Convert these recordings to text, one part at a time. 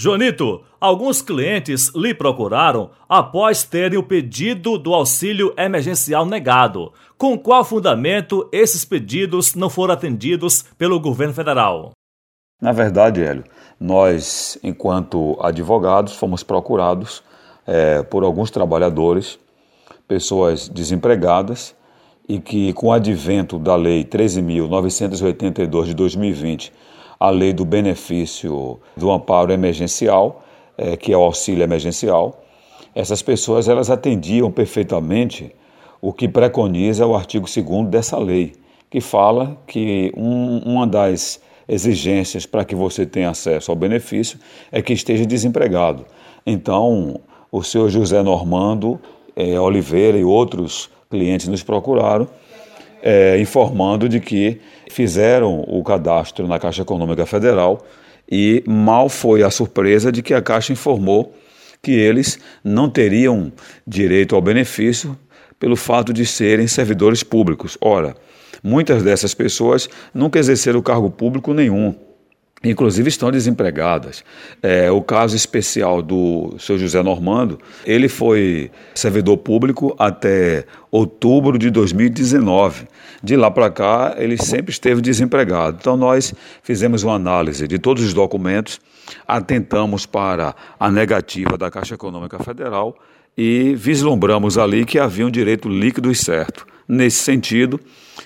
Joanito, alguns clientes lhe procuraram após terem o pedido do auxílio emergencial negado. Com qual fundamento esses pedidos não foram atendidos pelo governo federal? Na verdade, Hélio, nós, enquanto advogados, fomos procurados é, por alguns trabalhadores, pessoas desempregadas, e que, com o advento da Lei 13.982 de 2020, a lei do benefício do amparo emergencial, é, que é o auxílio emergencial. Essas pessoas elas atendiam perfeitamente o que preconiza o artigo 2 dessa lei, que fala que um, uma das exigências para que você tenha acesso ao benefício é que esteja desempregado. Então, o senhor José Normando é, Oliveira e outros clientes nos procuraram é, informando de que fizeram o cadastro na Caixa Econômica Federal e mal foi a surpresa de que a Caixa informou que eles não teriam direito ao benefício pelo fato de serem servidores públicos. Ora, muitas dessas pessoas nunca exerceram cargo público nenhum inclusive estão desempregadas. É, o caso especial do seu José Normando, ele foi servidor público até outubro de 2019. De lá para cá, ele sempre esteve desempregado. Então, nós fizemos uma análise de todos os documentos, atentamos para a negativa da Caixa Econômica Federal e vislumbramos ali que havia um direito líquido e certo. Nesse sentido,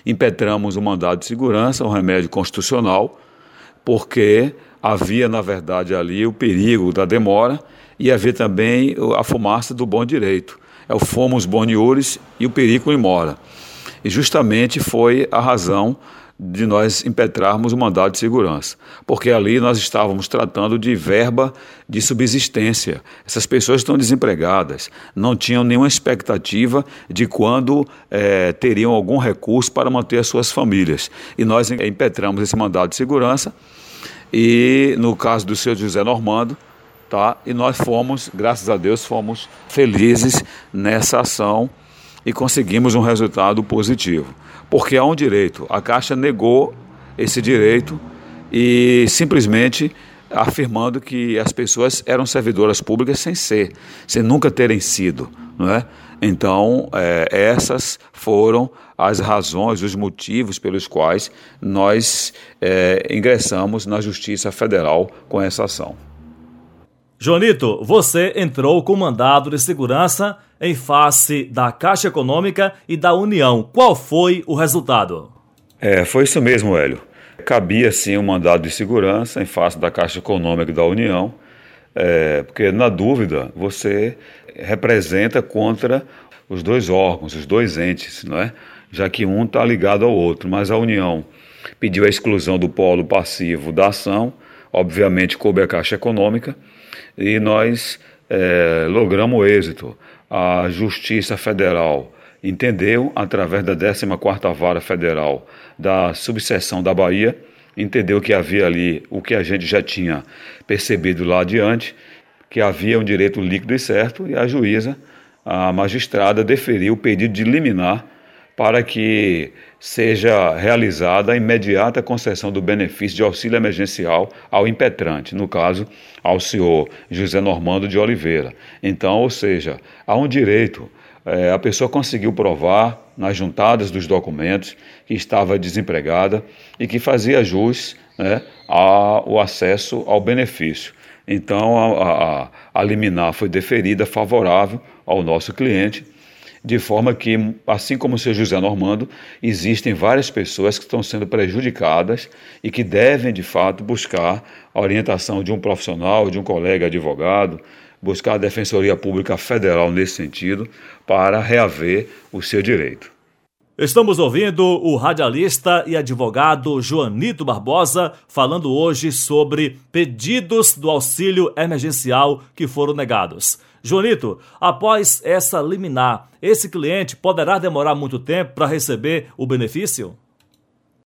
impetramos o mandado de segurança, um remédio constitucional, porque havia, na verdade, ali o perigo da demora e havia também a fumaça do bom direito. É o fomos boniores e o perigo mora. E justamente foi a razão de nós impetrarmos o mandado de segurança, porque ali nós estávamos tratando de verba de subsistência. Essas pessoas estão desempregadas, não tinham nenhuma expectativa de quando é, teriam algum recurso para manter as suas famílias. E nós impetramos esse mandado de segurança e no caso do senhor José Normando, tá? E nós fomos, graças a Deus, fomos felizes nessa ação e conseguimos um resultado positivo. Porque há um direito. A Caixa negou esse direito e simplesmente afirmando que as pessoas eram servidoras públicas sem ser, sem nunca terem sido, não é? Então, é, essas foram as razões, os motivos pelos quais nós é, ingressamos na Justiça Federal com essa ação. Joanito, você entrou com mandado de segurança em face da Caixa Econômica e da União. Qual foi o resultado? É, foi isso mesmo, Hélio. Cabia sim um mandado de segurança em face da Caixa Econômica e da União, é, porque na dúvida você representa contra os dois órgãos, os dois entes, não é? já que um está ligado ao outro, mas a União pediu a exclusão do polo passivo da ação, obviamente coube a Caixa Econômica, e nós é, logramos êxito. A Justiça Federal entendeu, através da 14ª Vara Federal da subseção da Bahia, entendeu que havia ali o que a gente já tinha percebido lá adiante, que havia um direito líquido e certo, e a juíza, a magistrada, deferiu o pedido de liminar para que seja realizada a imediata concessão do benefício de auxílio emergencial ao impetrante, no caso, ao senhor José Normando de Oliveira. Então, ou seja, há um direito. É, a pessoa conseguiu provar nas juntadas dos documentos que estava desempregada e que fazia jus né, ao acesso ao benefício. Então, a, a, a liminar foi deferida favorável ao nosso cliente de forma que, assim como o seu José Normando, existem várias pessoas que estão sendo prejudicadas e que devem, de fato, buscar a orientação de um profissional, de um colega advogado, buscar a Defensoria Pública Federal nesse sentido, para reaver o seu direito. Estamos ouvindo o radialista e advogado Joanito Barbosa falando hoje sobre pedidos do auxílio emergencial que foram negados. Joanito, após essa liminar, esse cliente poderá demorar muito tempo para receber o benefício?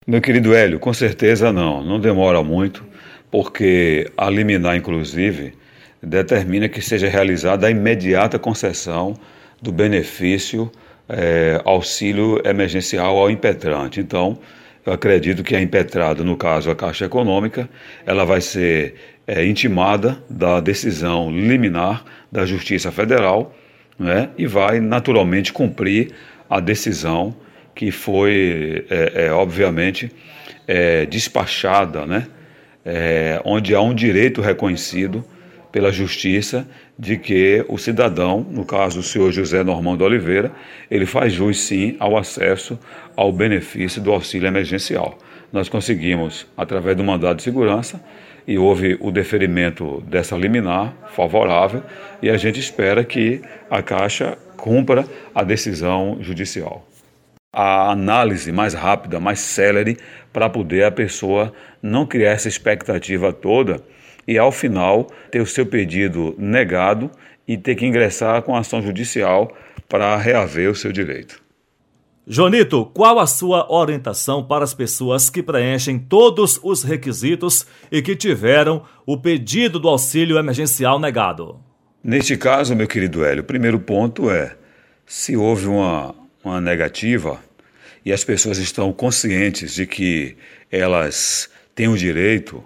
Meu querido Hélio, com certeza não, não demora muito, porque a liminar, inclusive, determina que seja realizada a imediata concessão do benefício é, auxílio emergencial ao impetrante. Então, eu acredito que a impetrada, no caso a Caixa Econômica, ela vai ser é, intimada da decisão liminar da Justiça Federal né, e vai naturalmente cumprir a decisão que foi, é, é, obviamente, é, despachada, né, é, onde há um direito reconhecido pela Justiça de que o cidadão, no caso o senhor José Normando Oliveira, ele faz jus sim ao acesso ao benefício do auxílio emergencial. Nós conseguimos, através do mandado de segurança, e houve o deferimento dessa liminar favorável, e a gente espera que a Caixa cumpra a decisão judicial. A análise mais rápida, mais célere, para poder a pessoa não criar essa expectativa toda e, ao final, ter o seu pedido negado e ter que ingressar com ação judicial para reaver o seu direito. Jonito, qual a sua orientação para as pessoas que preenchem todos os requisitos e que tiveram o pedido do auxílio emergencial negado? Neste caso, meu querido Hélio, o primeiro ponto é: se houve uma, uma negativa e as pessoas estão conscientes de que elas têm o direito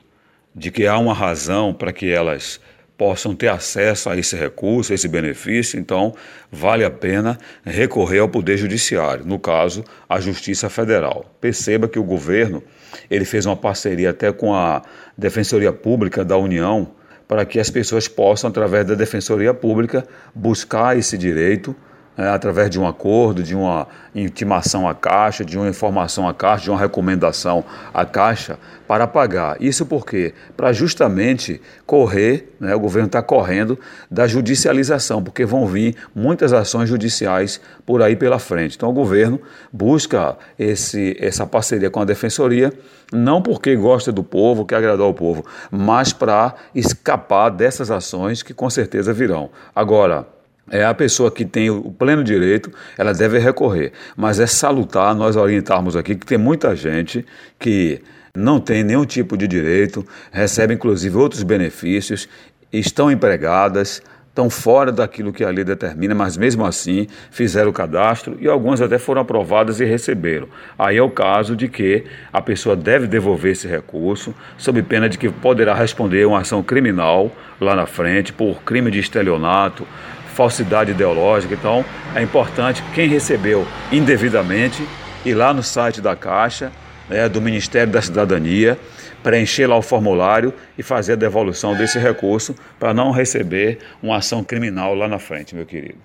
de que há uma razão para que elas possam ter acesso a esse recurso, a esse benefício, então vale a pena recorrer ao Poder Judiciário, no caso, a Justiça Federal. Perceba que o governo ele fez uma parceria até com a Defensoria Pública da União para que as pessoas possam, através da Defensoria Pública, buscar esse direito é, através de um acordo, de uma intimação à Caixa, de uma informação à Caixa, de uma recomendação à Caixa para pagar. Isso por quê? Para justamente correr, né, o governo está correndo da judicialização, porque vão vir muitas ações judiciais por aí pela frente. Então o governo busca esse, essa parceria com a Defensoria, não porque gosta do povo, quer agradar o povo, mas para escapar dessas ações que com certeza virão. Agora, é a pessoa que tem o pleno direito, ela deve recorrer. Mas é salutar nós orientarmos aqui que tem muita gente que não tem nenhum tipo de direito, recebe inclusive outros benefícios, estão empregadas, estão fora daquilo que a lei determina, mas mesmo assim fizeram o cadastro e algumas até foram aprovadas e receberam. Aí é o caso de que a pessoa deve devolver esse recurso, sob pena de que poderá responder uma ação criminal lá na frente por crime de estelionato, falsidade ideológica. Então, é importante quem recebeu indevidamente ir lá no site da Caixa, né, do Ministério da Cidadania, preencher lá o formulário e fazer a devolução desse recurso para não receber uma ação criminal lá na frente, meu querido.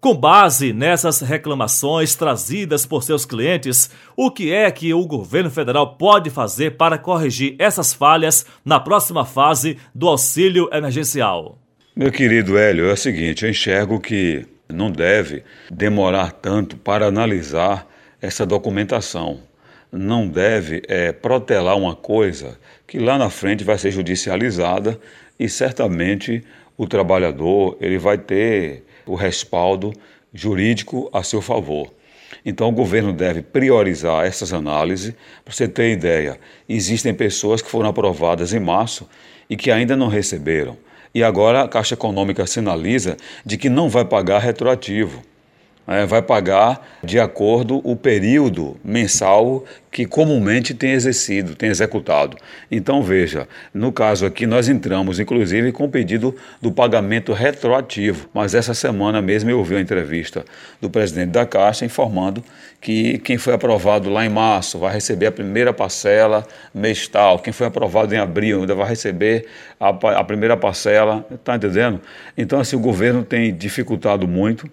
Com base nessas reclamações trazidas por seus clientes, o que é que o governo federal pode fazer para corrigir essas falhas na próxima fase do auxílio emergencial? Meu querido Hélio, é o seguinte: eu enxergo que não deve demorar tanto para analisar essa documentação. Não deve é, protelar uma coisa que lá na frente vai ser judicializada e certamente o trabalhador ele vai ter o respaldo jurídico a seu favor. Então o governo deve priorizar essas análises. Para você ter ideia, existem pessoas que foram aprovadas em março e que ainda não receberam. E agora a Caixa Econômica sinaliza de que não vai pagar retroativo. É, vai pagar de acordo o período mensal que comumente tem exercido, tem executado. Então veja, no caso aqui nós entramos inclusive com o pedido do pagamento retroativo, mas essa semana mesmo eu ouvi uma entrevista do presidente da Caixa informando que quem foi aprovado lá em março vai receber a primeira parcela mês tal, quem foi aprovado em abril ainda vai receber a, a primeira parcela, está entendendo? Então assim o governo tem dificultado muito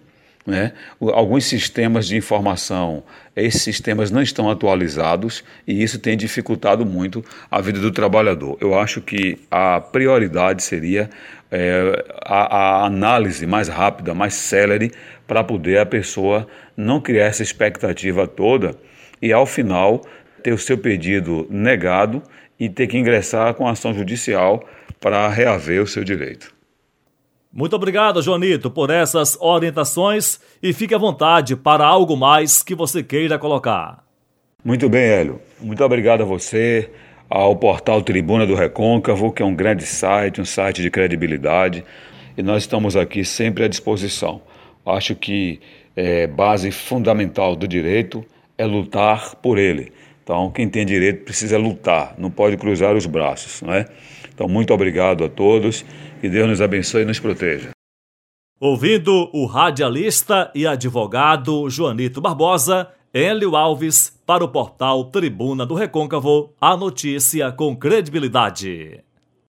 né? Alguns sistemas de informação, esses sistemas não estão atualizados e isso tem dificultado muito a vida do trabalhador. Eu acho que a prioridade seria é, a, a análise mais rápida, mais célere, para poder a pessoa não criar essa expectativa toda e, ao final, ter o seu pedido negado e ter que ingressar com ação judicial para reaver o seu direito. Muito obrigado, Joanito, por essas orientações e fique à vontade para algo mais que você queira colocar. Muito bem, Hélio. Muito obrigado a você, ao portal Tribuna do Recôncavo, que é um grande site, um site de credibilidade, e nós estamos aqui sempre à disposição. Acho que é, base fundamental do direito é lutar por ele. Então, quem tem direito precisa lutar, não pode cruzar os braços, não é? Então, muito obrigado a todos, que Deus nos abençoe e nos proteja. Ouvindo o radialista e advogado Joanito Barbosa, Hélio Alves, para o portal Tribuna do Recôncavo, a notícia com credibilidade.